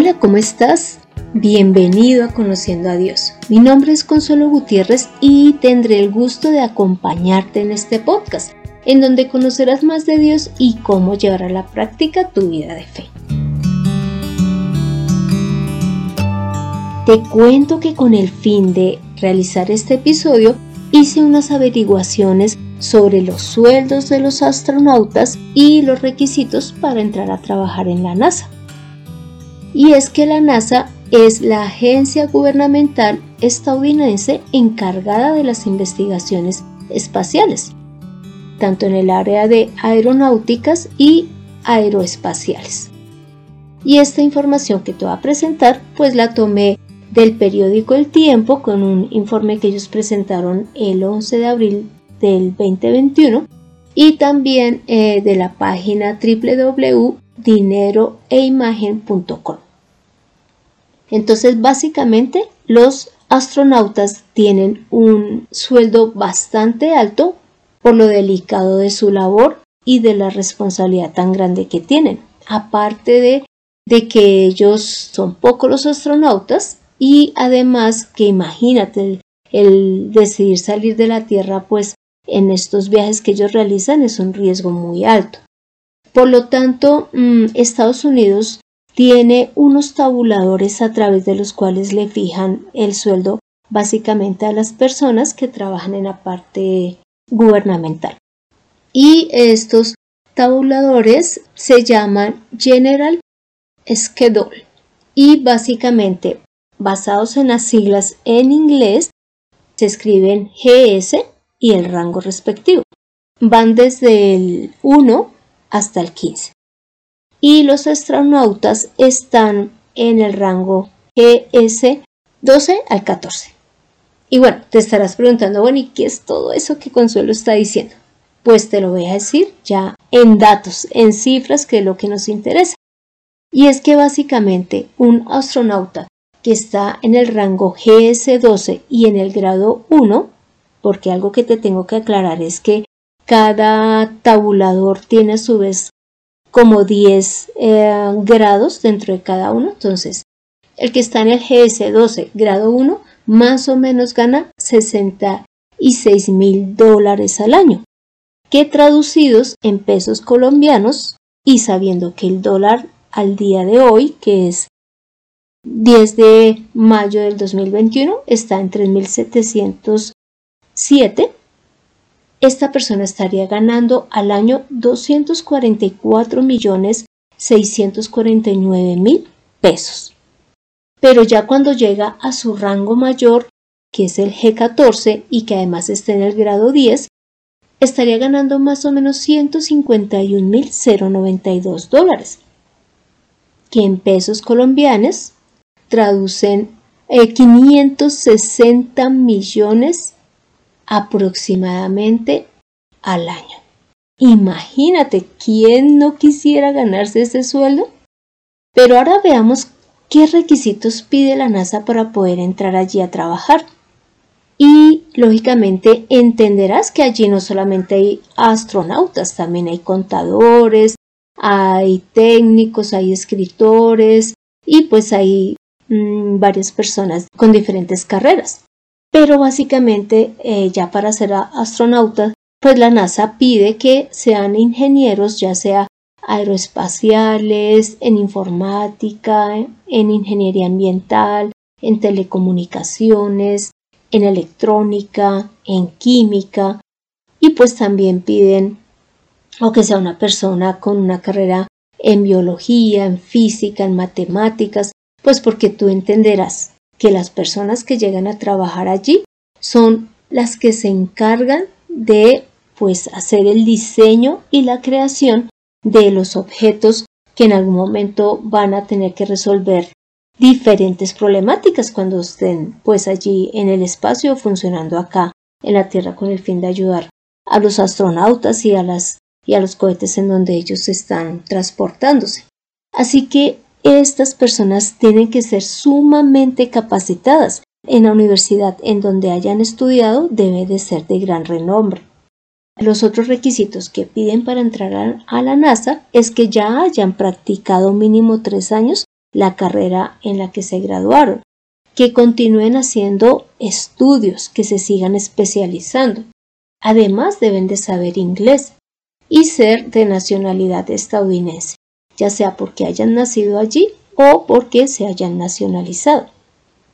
Hola, ¿cómo estás? Bienvenido a Conociendo a Dios. Mi nombre es Consuelo Gutiérrez y tendré el gusto de acompañarte en este podcast, en donde conocerás más de Dios y cómo llevar a la práctica tu vida de fe. Te cuento que con el fin de realizar este episodio hice unas averiguaciones sobre los sueldos de los astronautas y los requisitos para entrar a trabajar en la NASA. Y es que la NASA es la agencia gubernamental estadounidense encargada de las investigaciones espaciales, tanto en el área de aeronáuticas y aeroespaciales. Y esta información que te voy a presentar, pues la tomé del periódico El Tiempo con un informe que ellos presentaron el 11 de abril del 2021 y también eh, de la página www.dineroeimagen.com. Entonces, básicamente, los astronautas tienen un sueldo bastante alto por lo delicado de su labor y de la responsabilidad tan grande que tienen. Aparte de, que ellos son pocos los astronautas y además que imagínate el, decidir salir de la Tierra, pues en estos viajes que ellos realizan es un riesgo muy alto. Por lo tanto, mm, Estados Unidos tiene unos tabuladores a través de los cuales le fijan el sueldo básicamente a las personas que trabajan en la parte gubernamental. Y estos tabuladores se llaman General Schedule y básicamente basados en las siglas en inglés se escriben GS y el rango respectivo. Van desde el 1 hasta el 15 y los astronautas están en el rango GS 12 al 14. Y bueno, te estarás preguntando, bueno, ¿y qué es todo eso que Consuelo está diciendo? Pues te lo voy a decir ya en datos, en cifras, que es lo que nos interesa. Y es que básicamente un astronauta que está en el rango GS12 y en el grado 1, porque algo que te tengo que aclarar es que cada tabulador tiene a su vez como 10 eh, grados dentro de cada uno. Entonces, el que está en el GS12 grado 1 más o menos gana 66 mil dólares al año, que traducidos en pesos colombianos y sabiendo que el dólar al día de hoy, que es 10 de mayo del 2021, está en 3.707 esta persona estaría ganando al año 244 millones 649 mil pesos. Pero ya cuando llega a su rango mayor, que es el G14 y que además está en el grado 10, estaría ganando más o menos 151 mil 092 dólares, que en pesos colombianos traducen 560 eh, millones aproximadamente al año. Imagínate, ¿quién no quisiera ganarse ese sueldo? Pero ahora veamos qué requisitos pide la NASA para poder entrar allí a trabajar. Y lógicamente entenderás que allí no solamente hay astronautas, también hay contadores, hay técnicos, hay escritores y pues hay mm, varias personas con diferentes carreras. Pero básicamente eh, ya para ser astronauta, pues la NASA pide que sean ingenieros, ya sea aeroespaciales, en informática, en ingeniería ambiental, en telecomunicaciones, en electrónica, en química. Y pues también piden o que sea una persona con una carrera en biología, en física, en matemáticas, pues porque tú entenderás que las personas que llegan a trabajar allí son las que se encargan de pues hacer el diseño y la creación de los objetos que en algún momento van a tener que resolver diferentes problemáticas cuando estén pues allí en el espacio funcionando acá en la Tierra con el fin de ayudar a los astronautas y a las y a los cohetes en donde ellos están transportándose. Así que estas personas tienen que ser sumamente capacitadas. En la universidad en donde hayan estudiado debe de ser de gran renombre. Los otros requisitos que piden para entrar a la NASA es que ya hayan practicado mínimo tres años la carrera en la que se graduaron, que continúen haciendo estudios, que se sigan especializando. Además deben de saber inglés y ser de nacionalidad estadounidense, ya sea porque hayan nacido allí o porque se hayan nacionalizado.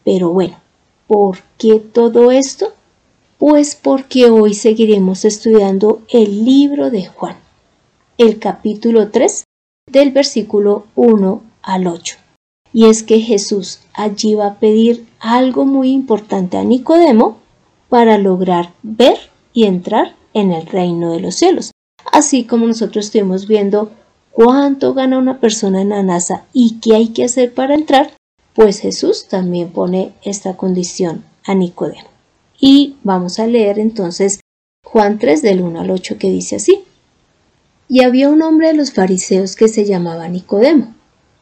Pero bueno, ¿por qué todo esto? Pues porque hoy seguiremos estudiando el libro de Juan, el capítulo 3 del versículo 1 al 8. Y es que Jesús allí va a pedir algo muy importante a Nicodemo para lograr ver y entrar en el reino de los cielos. Así como nosotros estuvimos viendo cuánto gana una persona en la NASA y qué hay que hacer para entrar, pues Jesús también pone esta condición a Nicodemo. Y vamos a leer entonces Juan 3 del 1 al 8 que dice así. Y había un hombre de los fariseos que se llamaba Nicodemo,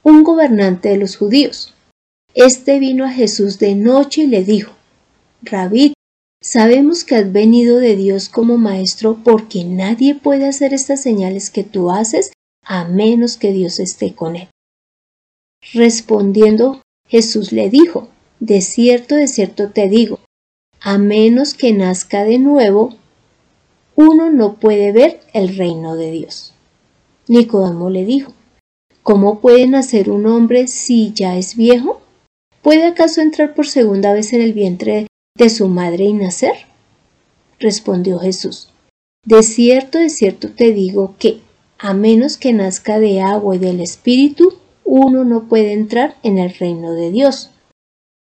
un gobernante de los judíos. Este vino a Jesús de noche y le dijo, Rabí, sabemos que has venido de Dios como maestro porque nadie puede hacer estas señales que tú haces a menos que Dios esté con él. Respondiendo, Jesús le dijo, De cierto, de cierto te digo, a menos que nazca de nuevo, uno no puede ver el reino de Dios. Nicodemo le dijo, ¿Cómo puede nacer un hombre si ya es viejo? ¿Puede acaso entrar por segunda vez en el vientre de su madre y nacer? Respondió Jesús, De cierto, de cierto te digo que, a menos que nazca de agua y del Espíritu, uno no puede entrar en el reino de Dios.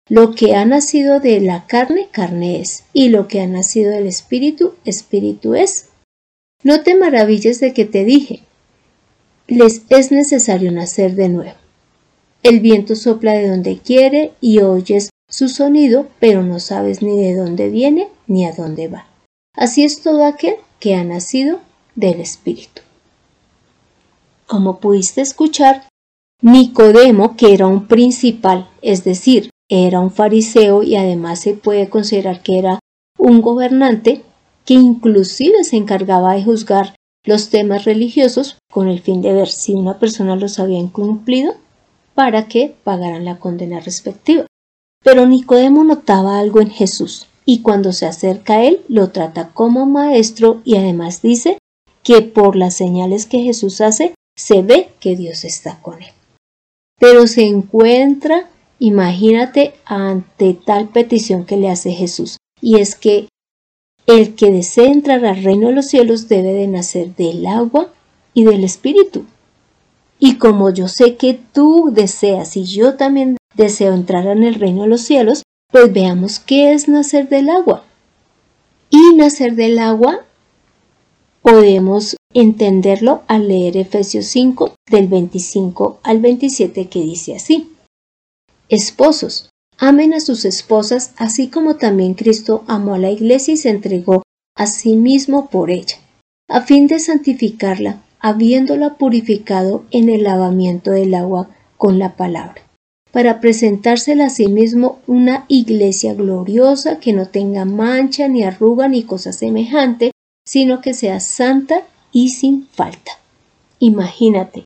Lo que ha nacido de la carne, carne es, y lo que ha nacido del Espíritu, Espíritu es. No te maravilles de que te dije, les es necesario nacer de nuevo. El viento sopla de donde quiere y oyes su sonido, pero no sabes ni de dónde viene ni a dónde va. Así es todo aquel que ha nacido del Espíritu. Como pudiste escuchar, Nicodemo, que era un principal, es decir, era un fariseo y además se puede considerar que era un gobernante que inclusive se encargaba de juzgar los temas religiosos con el fin de ver si una persona los había incumplido para que pagaran la condena respectiva. Pero Nicodemo notaba algo en Jesús y cuando se acerca a él lo trata como maestro y además dice que por las señales que Jesús hace se ve que Dios está con él. Pero se encuentra Imagínate ante tal petición que le hace Jesús, y es que el que desee entrar al reino de los cielos debe de nacer del agua y del espíritu. Y como yo sé que tú deseas y yo también deseo entrar en el reino de los cielos, pues veamos qué es nacer del agua. Y nacer del agua podemos entenderlo al leer Efesios 5 del 25 al 27 que dice así. Esposos, amen a sus esposas así como también Cristo amó a la iglesia y se entregó a sí mismo por ella, a fin de santificarla, habiéndola purificado en el lavamiento del agua con la palabra, para presentársela a sí mismo una iglesia gloriosa que no tenga mancha ni arruga ni cosa semejante, sino que sea santa y sin falta. Imagínate,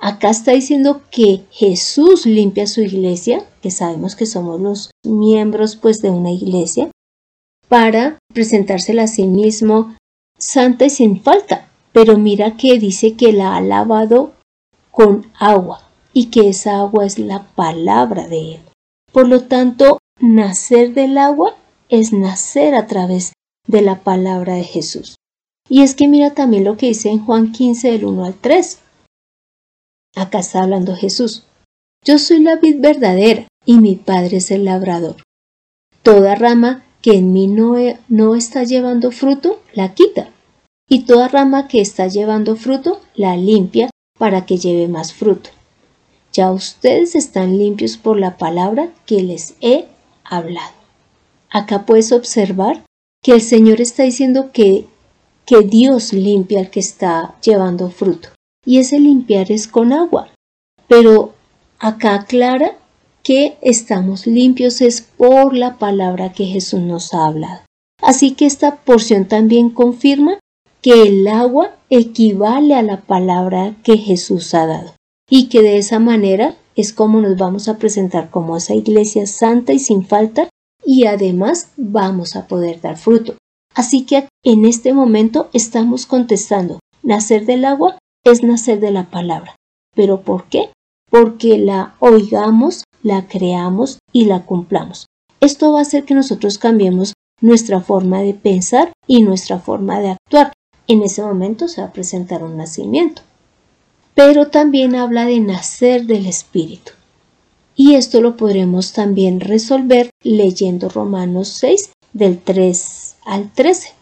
Acá está diciendo que Jesús limpia su iglesia, que sabemos que somos los miembros pues de una iglesia, para presentársela a sí mismo santa y sin falta. Pero mira que dice que la ha lavado con agua y que esa agua es la palabra de él. Por lo tanto, nacer del agua es nacer a través de la palabra de Jesús. Y es que mira también lo que dice en Juan 15 del 1 al 3. Acá está hablando Jesús. Yo soy la vid verdadera y mi Padre es el labrador. Toda rama que en mí no, no está llevando fruto, la quita. Y toda rama que está llevando fruto, la limpia para que lleve más fruto. Ya ustedes están limpios por la palabra que les he hablado. Acá puedes observar que el Señor está diciendo que, que Dios limpia al que está llevando fruto y ese limpiar es con agua. Pero acá aclara que estamos limpios es por la palabra que Jesús nos ha hablado. Así que esta porción también confirma que el agua equivale a la palabra que Jesús ha dado y que de esa manera es como nos vamos a presentar como esa iglesia santa y sin falta y además vamos a poder dar fruto. Así que en este momento estamos contestando, nacer del agua es nacer de la palabra. ¿Pero por qué? Porque la oigamos, la creamos y la cumplamos. Esto va a hacer que nosotros cambiemos nuestra forma de pensar y nuestra forma de actuar. En ese momento se va a presentar un nacimiento. Pero también habla de nacer del Espíritu. Y esto lo podremos también resolver leyendo Romanos 6 del 3 al 13,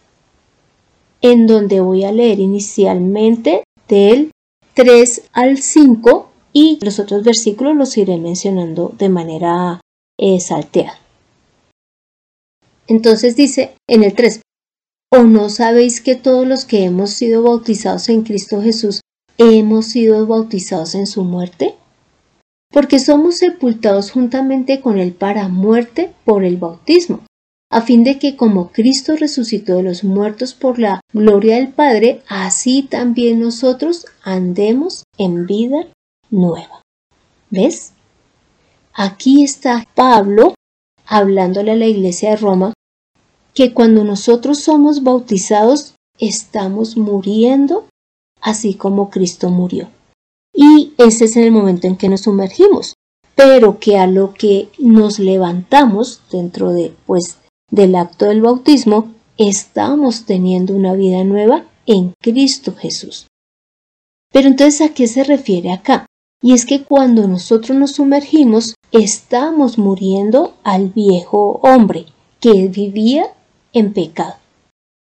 en donde voy a leer inicialmente del 3 al 5 y los otros versículos los iré mencionando de manera eh, salteada. Entonces dice en el 3, ¿o no sabéis que todos los que hemos sido bautizados en Cristo Jesús hemos sido bautizados en su muerte? Porque somos sepultados juntamente con él para muerte por el bautismo, a fin de que como Cristo resucitó de los muertos por la gloria del Padre, así también nosotros andemos en vida nueva. ¿Ves? Aquí está Pablo hablándole a la iglesia de Roma que cuando nosotros somos bautizados estamos muriendo así como Cristo murió. Y ese es el momento en que nos sumergimos, pero que a lo que nos levantamos dentro de pues del acto del bautismo estamos teniendo una vida nueva en Cristo Jesús. Pero entonces a qué se refiere acá? Y es que cuando nosotros nos sumergimos estamos muriendo al viejo hombre que vivía en pecado.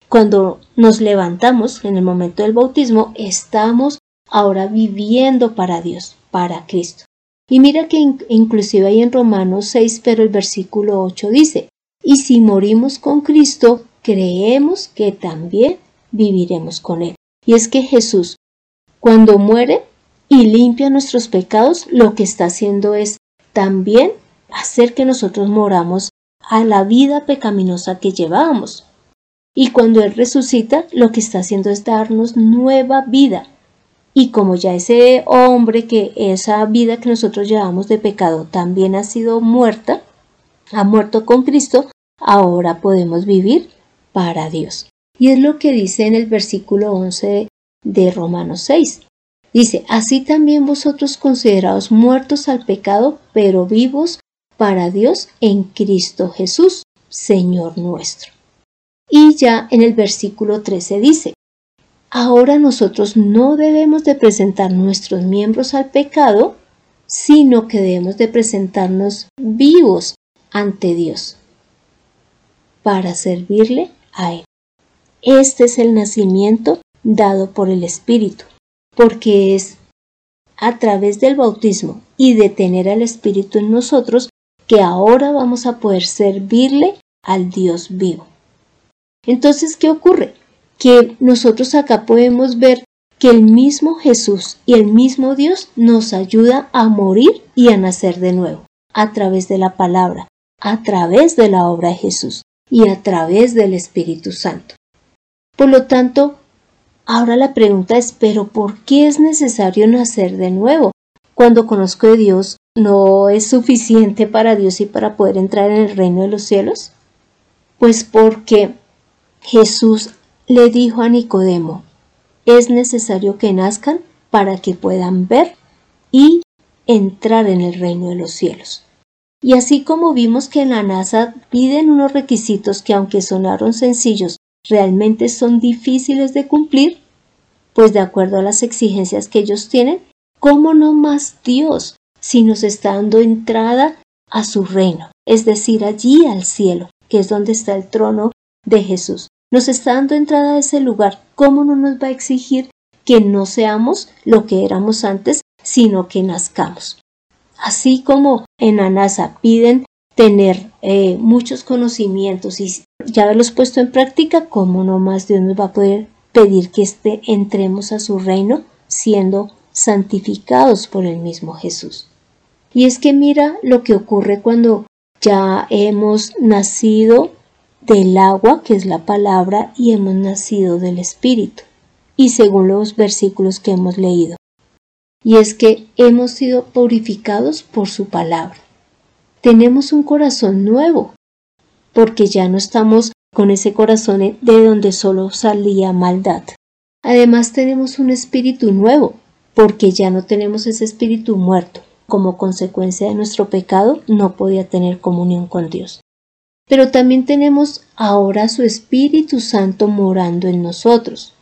Cuando nos levantamos en el momento del bautismo, estamos ahora viviendo para Dios, para Cristo. Y mira que inclusive ahí en Romanos 6, pero el versículo 8 dice, y si morimos con Cristo, creemos que también viviremos con Él. Y es que Jesús, cuando muere y limpia nuestros pecados, lo que está haciendo es también hacer que nosotros moramos a la vida pecaminosa que llevábamos. Y cuando Él resucita, lo que está haciendo es darnos nueva vida. Y como ya ese hombre que esa vida que nosotros llevamos de pecado también ha sido muerta, ha muerto con Cristo, ahora podemos vivir para Dios. Y es lo que dice en el versículo 11 de Romanos 6. Dice, así también vosotros considerados muertos al pecado, pero vivos para Dios en Cristo Jesús, Señor nuestro. Y ya en el versículo 13 dice, ahora nosotros no debemos de presentar nuestros miembros al pecado, sino que debemos de presentarnos vivos ante Dios para servirle a Él. Este es el nacimiento dado por el Espíritu, porque es a través del bautismo y de tener al Espíritu en nosotros que ahora vamos a poder servirle al Dios vivo. Entonces, ¿qué ocurre? Que nosotros acá podemos ver que el mismo Jesús y el mismo Dios nos ayuda a morir y a nacer de nuevo, a través de la palabra, a través de la obra de Jesús y a través del Espíritu Santo. Por lo tanto, ahora la pregunta es, ¿pero por qué es necesario nacer de nuevo? Cuando conozco a Dios, ¿no es suficiente para Dios y para poder entrar en el reino de los cielos? Pues porque Jesús le dijo a Nicodemo, es necesario que nazcan para que puedan ver y entrar en el reino de los cielos. Y así como vimos que en la NASA piden unos requisitos que aunque sonaron sencillos, realmente son difíciles de cumplir, pues de acuerdo a las exigencias que ellos tienen, ¿cómo no más Dios si nos está dando entrada a su reino, es decir, allí al cielo, que es donde está el trono de Jesús? Nos está dando entrada a ese lugar, ¿cómo no nos va a exigir que no seamos lo que éramos antes, sino que nazcamos? Así como en la NASA piden tener eh, muchos conocimientos y ya haberlos puesto en práctica, ¿cómo no más Dios nos va a poder pedir que este, entremos a su reino siendo santificados por el mismo Jesús? Y es que mira lo que ocurre cuando ya hemos nacido del agua, que es la palabra, y hemos nacido del Espíritu. Y según los versículos que hemos leído, y es que hemos sido purificados por su palabra. Tenemos un corazón nuevo, porque ya no estamos con ese corazón de donde solo salía maldad. Además tenemos un espíritu nuevo, porque ya no tenemos ese espíritu muerto. Como consecuencia de nuestro pecado no podía tener comunión con Dios. Pero también tenemos ahora su Espíritu Santo morando en nosotros.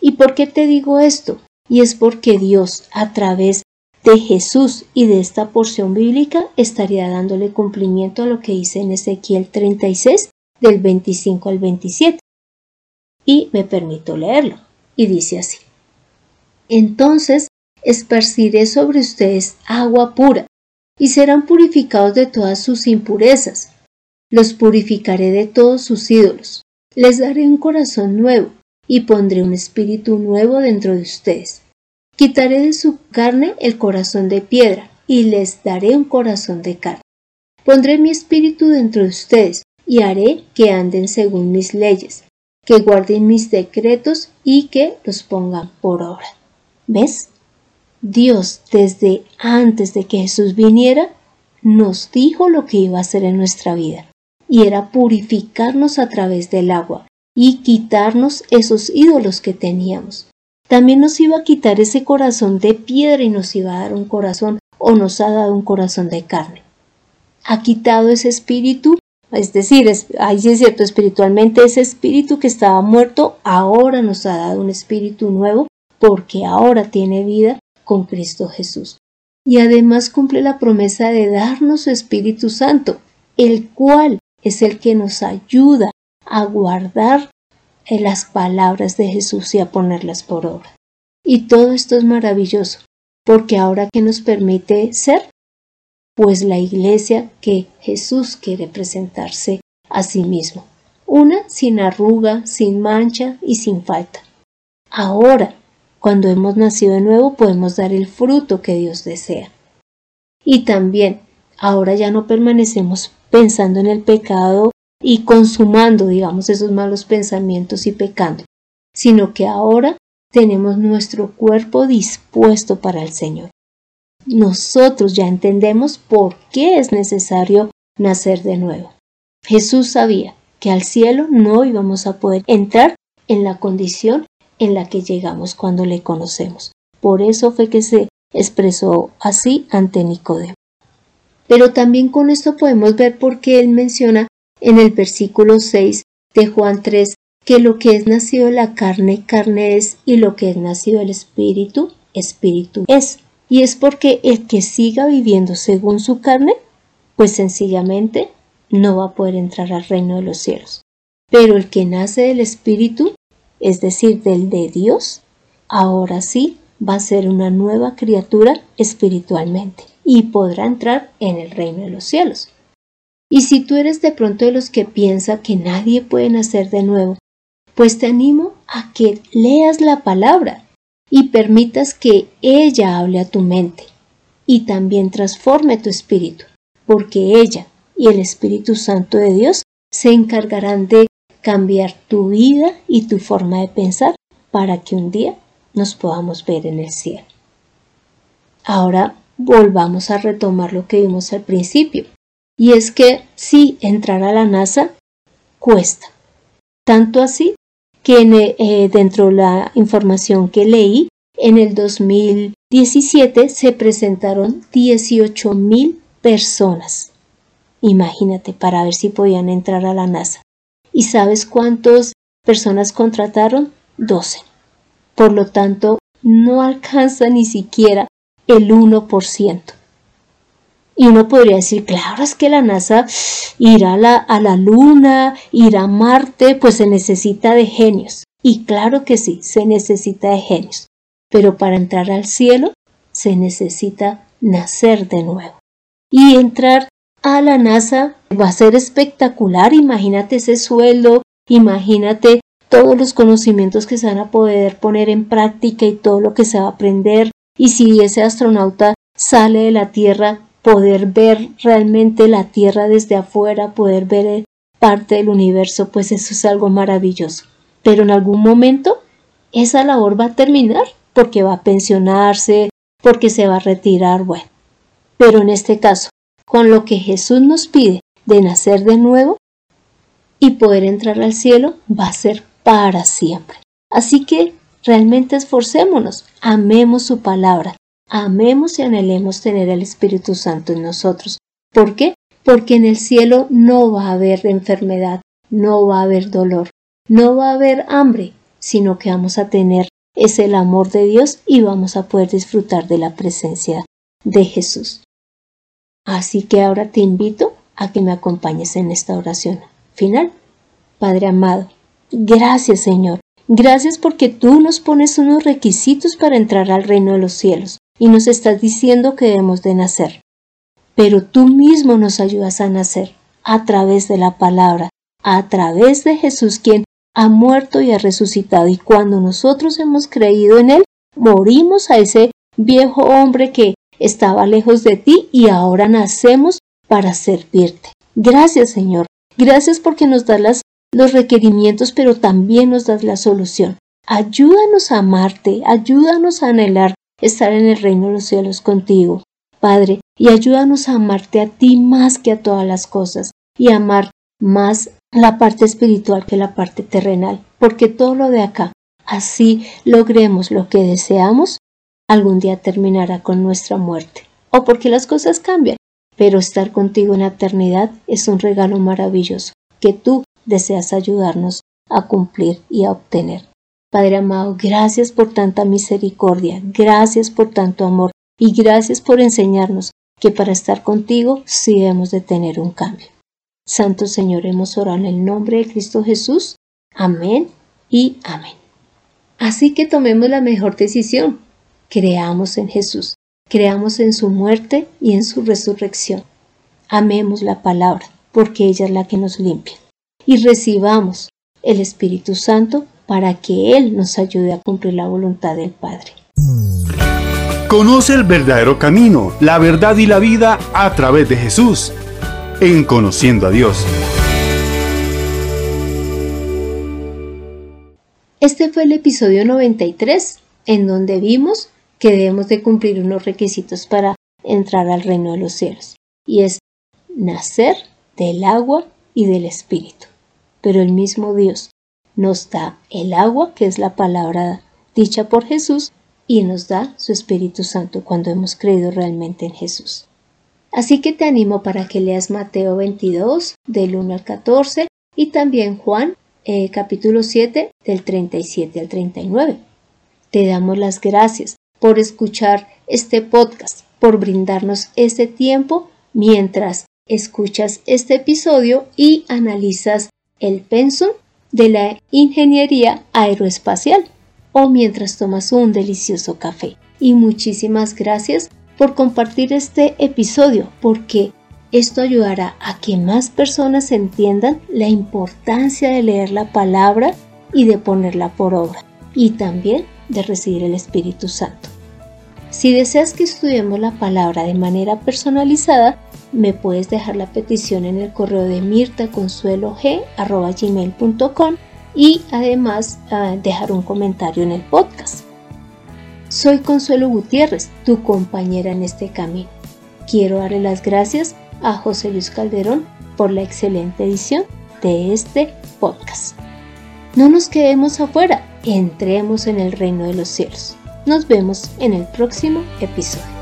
¿Y por qué te digo esto? Y es porque Dios, a través de Jesús y de esta porción bíblica, estaría dándole cumplimiento a lo que dice en Ezequiel 36, del 25 al 27. Y me permito leerlo. Y dice así. Entonces esparciré sobre ustedes agua pura, y serán purificados de todas sus impurezas. Los purificaré de todos sus ídolos. Les daré un corazón nuevo, y pondré un espíritu nuevo dentro de ustedes. Quitaré de su carne el corazón de piedra, y les daré un corazón de carne. Pondré mi espíritu dentro de ustedes, y haré que anden según mis leyes, que guarden mis decretos y que los pongan por obra. ¿Ves? Dios desde antes de que Jesús viniera nos dijo lo que iba a hacer en nuestra vida, y era purificarnos a través del agua y quitarnos esos ídolos que teníamos. También nos iba a quitar ese corazón de piedra y nos iba a dar un corazón o nos ha dado un corazón de carne. Ha quitado ese espíritu, es decir, ahí sí es cierto, espiritualmente ese espíritu que estaba muerto ahora nos ha dado un espíritu nuevo porque ahora tiene vida con Cristo Jesús. Y además cumple la promesa de darnos su Espíritu Santo, el cual es el que nos ayuda a guardar en las palabras de Jesús y a ponerlas por obra. Y todo esto es maravilloso, porque ahora que nos permite ser, pues la iglesia que Jesús quiere presentarse a sí mismo, una sin arruga, sin mancha y sin falta. Ahora cuando hemos nacido de nuevo podemos dar el fruto que Dios desea. Y también, ahora ya no permanecemos pensando en el pecado y consumando, digamos, esos malos pensamientos y pecando, sino que ahora tenemos nuestro cuerpo dispuesto para el Señor. Nosotros ya entendemos por qué es necesario nacer de nuevo. Jesús sabía que al cielo no íbamos a poder entrar en la condición en la que llegamos cuando le conocemos. Por eso fue que se expresó así ante Nicodemo. Pero también con esto podemos ver por qué él menciona en el versículo 6 de Juan 3 que lo que es nacido de la carne, carne es, y lo que es nacido del espíritu, espíritu es. Y es porque el que siga viviendo según su carne, pues sencillamente no va a poder entrar al reino de los cielos. Pero el que nace del espíritu, es decir, del de Dios, ahora sí va a ser una nueva criatura espiritualmente y podrá entrar en el reino de los cielos. Y si tú eres de pronto de los que piensa que nadie puede nacer de nuevo, pues te animo a que leas la palabra y permitas que ella hable a tu mente y también transforme tu espíritu, porque ella y el Espíritu Santo de Dios se encargarán de cambiar tu vida y tu forma de pensar para que un día nos podamos ver en el cielo. Ahora volvamos a retomar lo que vimos al principio, y es que sí, entrar a la NASA cuesta, tanto así que eh, dentro de la información que leí, en el 2017 se presentaron 18 mil personas. Imagínate, para ver si podían entrar a la NASA. ¿Y sabes cuántas personas contrataron? 12. Por lo tanto, no alcanza ni siquiera el 1%. Y uno podría decir, claro, es que la NASA irá a la, a la Luna, irá a Marte, pues se necesita de genios. Y claro que sí, se necesita de genios. Pero para entrar al cielo se necesita nacer de nuevo. Y entrar a la NASA va a ser espectacular. Imagínate ese sueldo, imagínate todos los conocimientos que se van a poder poner en práctica y todo lo que se va a aprender. Y si ese astronauta sale de la Tierra, poder ver realmente la Tierra desde afuera, poder ver parte del universo, pues eso es algo maravilloso. Pero en algún momento esa labor va a terminar porque va a pensionarse, porque se va a retirar, bueno. Pero en este caso, con lo que Jesús nos pide de nacer de nuevo y poder entrar al cielo, va a ser para siempre. Así que realmente esforcémonos, amemos su palabra, amemos y anhelemos tener el Espíritu Santo en nosotros. ¿Por qué? Porque en el cielo no va a haber enfermedad, no va a haber dolor, no va a haber hambre, sino que vamos a tener es el amor de Dios y vamos a poder disfrutar de la presencia de Jesús. Así que ahora te invito a que me acompañes en esta oración final. Padre amado, gracias Señor, gracias porque tú nos pones unos requisitos para entrar al reino de los cielos y nos estás diciendo que debemos de nacer. Pero tú mismo nos ayudas a nacer a través de la palabra, a través de Jesús quien ha muerto y ha resucitado y cuando nosotros hemos creído en Él, morimos a ese viejo hombre que estaba lejos de ti y ahora nacemos para servirte. Gracias Señor, gracias porque nos das los requerimientos pero también nos das la solución. Ayúdanos a amarte, ayúdanos a anhelar estar en el reino de los cielos contigo, Padre, y ayúdanos a amarte a ti más que a todas las cosas y amar más la parte espiritual que la parte terrenal, porque todo lo de acá, así logremos lo que deseamos, algún día terminará con nuestra muerte, o porque las cosas cambian, pero estar contigo en la eternidad es un regalo maravilloso que tú deseas ayudarnos a cumplir y a obtener. Padre amado, gracias por tanta misericordia, gracias por tanto amor y gracias por enseñarnos que para estar contigo sí hemos de tener un cambio. Santo Señor, hemos orado en el nombre de Cristo Jesús. Amén y amén. Así que tomemos la mejor decisión. Creamos en Jesús, creamos en su muerte y en su resurrección. Amemos la palabra, porque ella es la que nos limpia. Y recibamos el Espíritu Santo para que Él nos ayude a cumplir la voluntad del Padre. Conoce el verdadero camino, la verdad y la vida a través de Jesús en Conociendo a Dios. Este fue el episodio 93, en donde vimos que debemos de cumplir unos requisitos para entrar al reino de los cielos, y es nacer del agua y del espíritu. Pero el mismo Dios nos da el agua, que es la palabra dicha por Jesús, y nos da su Espíritu Santo cuando hemos creído realmente en Jesús. Así que te animo para que leas Mateo 22 del 1 al 14 y también Juan eh, capítulo 7 del 37 al 39. Te damos las gracias por escuchar este podcast, por brindarnos este tiempo mientras escuchas este episodio y analizas el pensum de la ingeniería aeroespacial o mientras tomas un delicioso café. Y muchísimas gracias por compartir este episodio, porque esto ayudará a que más personas entiendan la importancia de leer la palabra y de ponerla por obra, y también de recibir el Espíritu Santo. Si deseas que estudiemos la palabra de manera personalizada, me puedes dejar la petición en el correo de mirtaconsuelog.com y además ah, dejar un comentario en el podcast. Soy Consuelo Gutiérrez, tu compañera en este camino. Quiero darle las gracias a José Luis Calderón por la excelente edición de este podcast. No nos quedemos afuera, entremos en el reino de los cielos. Nos vemos en el próximo episodio.